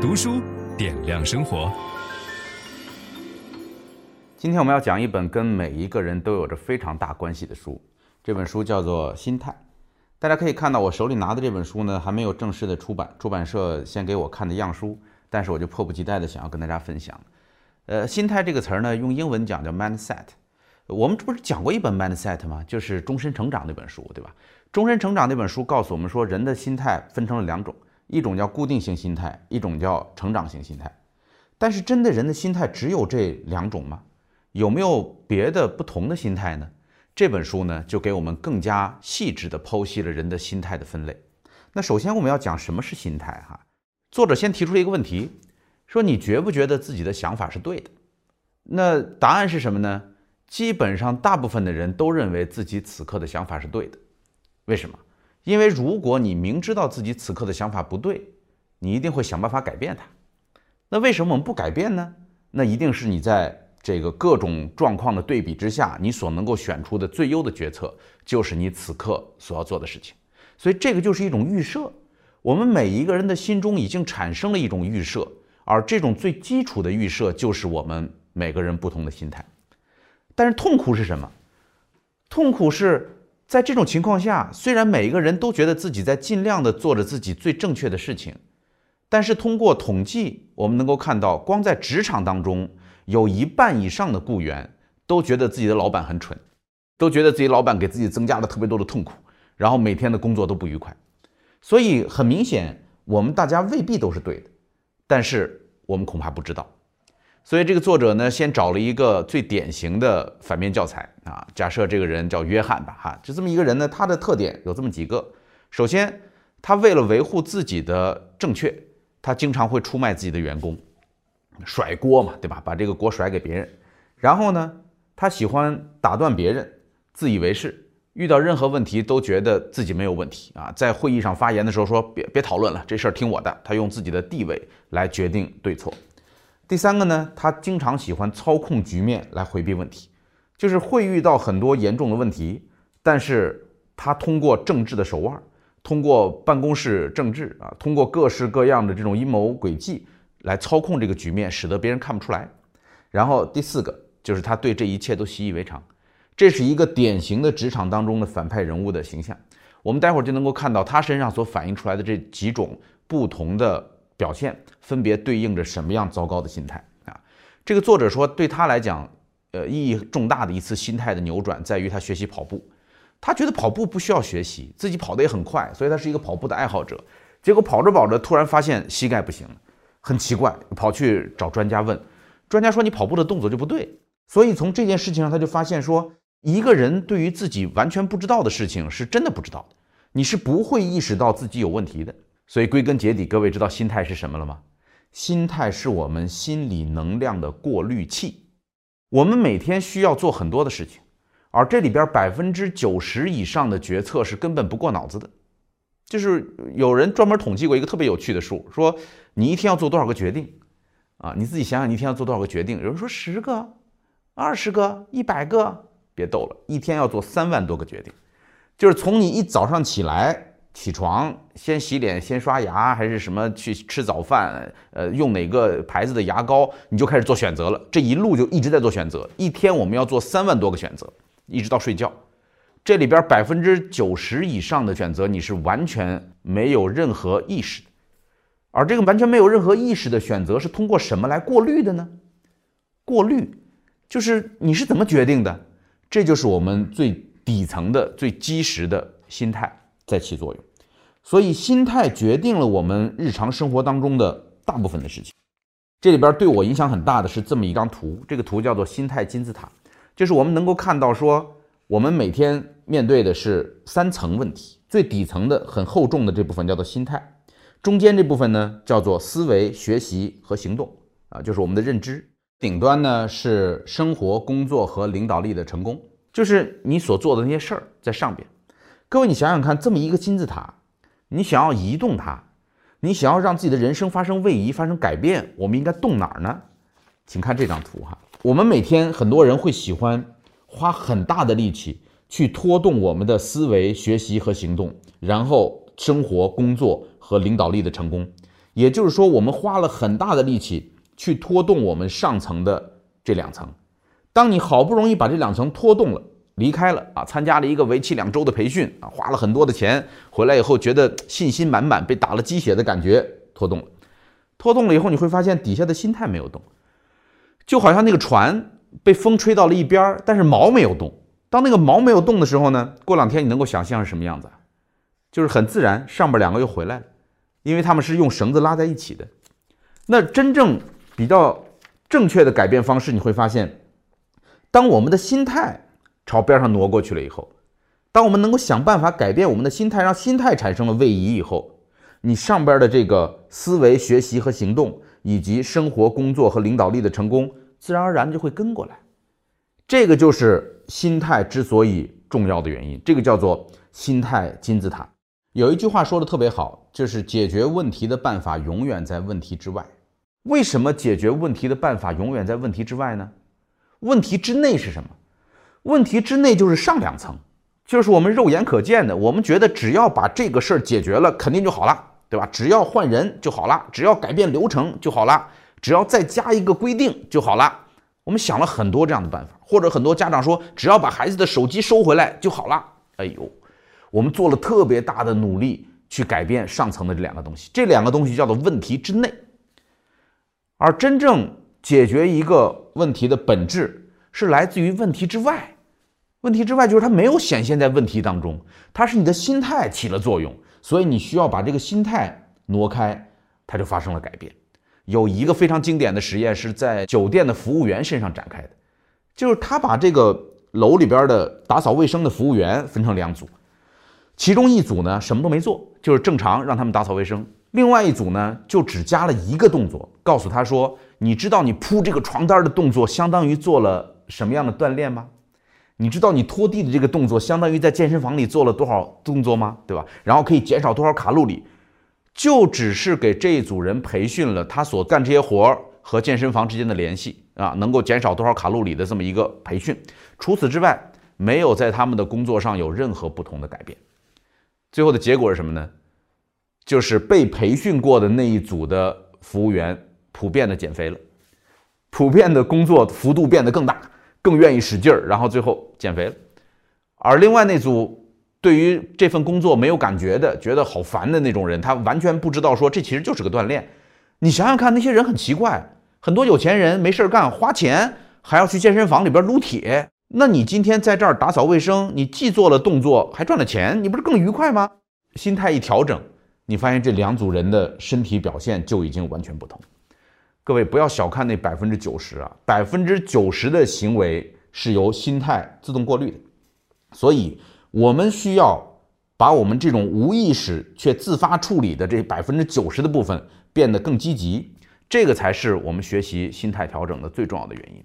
读书点亮生活。今天我们要讲一本跟每一个人都有着非常大关系的书，这本书叫做《心态》。大家可以看到我手里拿的这本书呢，还没有正式的出版，出版社先给我看的样书，但是我就迫不及待的想要跟大家分享。呃，心态这个词儿呢，用英文讲叫 mindset。我们这不是讲过一本 mindset 吗？就是终身成长那本书，对吧？终身成长那本书告诉我们说，人的心态分成了两种，一种叫固定型心态，一种叫成长型心态。但是真的人的心态只有这两种吗？有没有别的不同的心态呢？这本书呢，就给我们更加细致地剖析了人的心态的分类。那首先我们要讲什么是心态哈？作者先提出了一个问题，说你觉不觉得自己的想法是对的？那答案是什么呢？基本上大部分的人都认为自己此刻的想法是对的。为什么？因为如果你明知道自己此刻的想法不对，你一定会想办法改变它。那为什么我们不改变呢？那一定是你在。这个各种状况的对比之下，你所能够选出的最优的决策，就是你此刻所要做的事情。所以这个就是一种预设，我们每一个人的心中已经产生了一种预设，而这种最基础的预设就是我们每个人不同的心态。但是痛苦是什么？痛苦是在这种情况下，虽然每一个人都觉得自己在尽量的做着自己最正确的事情，但是通过统计，我们能够看到，光在职场当中。有一半以上的雇员都觉得自己的老板很蠢，都觉得自己老板给自己增加了特别多的痛苦，然后每天的工作都不愉快。所以很明显，我们大家未必都是对的，但是我们恐怕不知道。所以这个作者呢，先找了一个最典型的反面教材啊，假设这个人叫约翰吧，哈，就这么一个人呢，他的特点有这么几个。首先，他为了维护自己的正确，他经常会出卖自己的员工。甩锅嘛，对吧？把这个锅甩给别人，然后呢，他喜欢打断别人，自以为是，遇到任何问题都觉得自己没有问题啊。在会议上发言的时候说，别别讨论了，这事儿听我的。他用自己的地位来决定对错。第三个呢，他经常喜欢操控局面来回避问题，就是会遇到很多严重的问题，但是他通过政治的手腕，通过办公室政治啊，通过各式各样的这种阴谋诡计。来操控这个局面，使得别人看不出来。然后第四个就是他对这一切都习以为常，这是一个典型的职场当中的反派人物的形象。我们待会儿就能够看到他身上所反映出来的这几种不同的表现，分别对应着什么样糟糕的心态啊？这个作者说，对他来讲，呃，意义重大的一次心态的扭转，在于他学习跑步。他觉得跑步不需要学习，自己跑得也很快，所以他是一个跑步的爱好者。结果跑着跑着，突然发现膝盖不行了。很奇怪，跑去找专家问，专家说你跑步的动作就不对，所以从这件事情上他就发现说，一个人对于自己完全不知道的事情是真的不知道，你是不会意识到自己有问题的。所以归根结底，各位知道心态是什么了吗？心态是我们心理能量的过滤器。我们每天需要做很多的事情，而这里边百分之九十以上的决策是根本不过脑子的。就是有人专门统计过一个特别有趣的数，说你一天要做多少个决定啊？你自己想想，你一天要做多少个决定？有人说十个、二十个、一百个，别逗了，一天要做三万多个决定。就是从你一早上起来起床，先洗脸、先刷牙，还是什么去吃早饭，呃，用哪个牌子的牙膏，你就开始做选择了。这一路就一直在做选择，一天我们要做三万多个选择，一直到睡觉。这里边百分之九十以上的选择，你是完全没有任何意识的，而这个完全没有任何意识的选择是通过什么来过滤的呢？过滤就是你是怎么决定的？这就是我们最底层的、最基石的心态在起作用。所以，心态决定了我们日常生活当中的大部分的事情。这里边对我影响很大的是这么一张图，这个图叫做心态金字塔，就是我们能够看到说。我们每天面对的是三层问题，最底层的很厚重的这部分叫做心态，中间这部分呢叫做思维、学习和行动，啊，就是我们的认知，顶端呢是生活、工作和领导力的成功，就是你所做的那些事儿在上边。各位，你想想看，这么一个金字塔，你想要移动它，你想要让自己的人生发生位移、发生改变，我们应该动哪儿呢？请看这张图哈，我们每天很多人会喜欢。花很大的力气去拖动我们的思维、学习和行动，然后生活、工作和领导力的成功。也就是说，我们花了很大的力气去拖动我们上层的这两层。当你好不容易把这两层拖动了，离开了啊，参加了一个为期两周的培训啊，花了很多的钱，回来以后觉得信心满满，被打了鸡血的感觉，拖动了。拖动了以后，你会发现底下的心态没有动，就好像那个船被风吹到了一边，但是锚没有动。当那个锚没有动的时候呢，过两天你能够想象是什么样子？就是很自然，上边两个又回来了，因为他们是用绳子拉在一起的。那真正比较正确的改变方式，你会发现，当我们的心态朝边上挪过去了以后，当我们能够想办法改变我们的心态，让心态产生了位移以后。你上边的这个思维、学习和行动，以及生活、工作和领导力的成功，自然而然就会跟过来。这个就是心态之所以重要的原因，这个叫做心态金字塔。有一句话说的特别好，就是解决问题的办法永远在问题之外。为什么解决问题的办法永远在问题之外呢？问题之内是什么？问题之内就是上两层，就是我们肉眼可见的，我们觉得只要把这个事儿解决了，肯定就好了。对吧？只要换人就好了，只要改变流程就好了，只要再加一个规定就好了。我们想了很多这样的办法，或者很多家长说，只要把孩子的手机收回来就好了。哎呦，我们做了特别大的努力去改变上层的这两个东西，这两个东西叫做问题之内。而真正解决一个问题的本质是来自于问题之外，问题之外就是它没有显现在问题当中，它是你的心态起了作用。所以你需要把这个心态挪开，它就发生了改变。有一个非常经典的实验是在酒店的服务员身上展开的，就是他把这个楼里边的打扫卫生的服务员分成两组，其中一组呢什么都没做，就是正常让他们打扫卫生；另外一组呢就只加了一个动作，告诉他说：“你知道你铺这个床单的动作相当于做了什么样的锻炼吗？”你知道你拖地的这个动作相当于在健身房里做了多少动作吗？对吧？然后可以减少多少卡路里？就只是给这一组人培训了他所干这些活儿和健身房之间的联系啊，能够减少多少卡路里的这么一个培训。除此之外，没有在他们的工作上有任何不同的改变。最后的结果是什么呢？就是被培训过的那一组的服务员普遍的减肥了，普遍的工作幅度变得更大。更愿意使劲儿，然后最后减肥了。而另外那组对于这份工作没有感觉的，觉得好烦的那种人，他完全不知道说这其实就是个锻炼。你想想看，那些人很奇怪，很多有钱人没事儿干，花钱还要去健身房里边撸铁。那你今天在这儿打扫卫生，你既做了动作，还赚了钱，你不是更愉快吗？心态一调整，你发现这两组人的身体表现就已经完全不同。各位不要小看那百分之九十啊，百分之九十的行为是由心态自动过滤的，所以我们需要把我们这种无意识却自发处理的这百分之九十的部分变得更积极，这个才是我们学习心态调整的最重要的原因。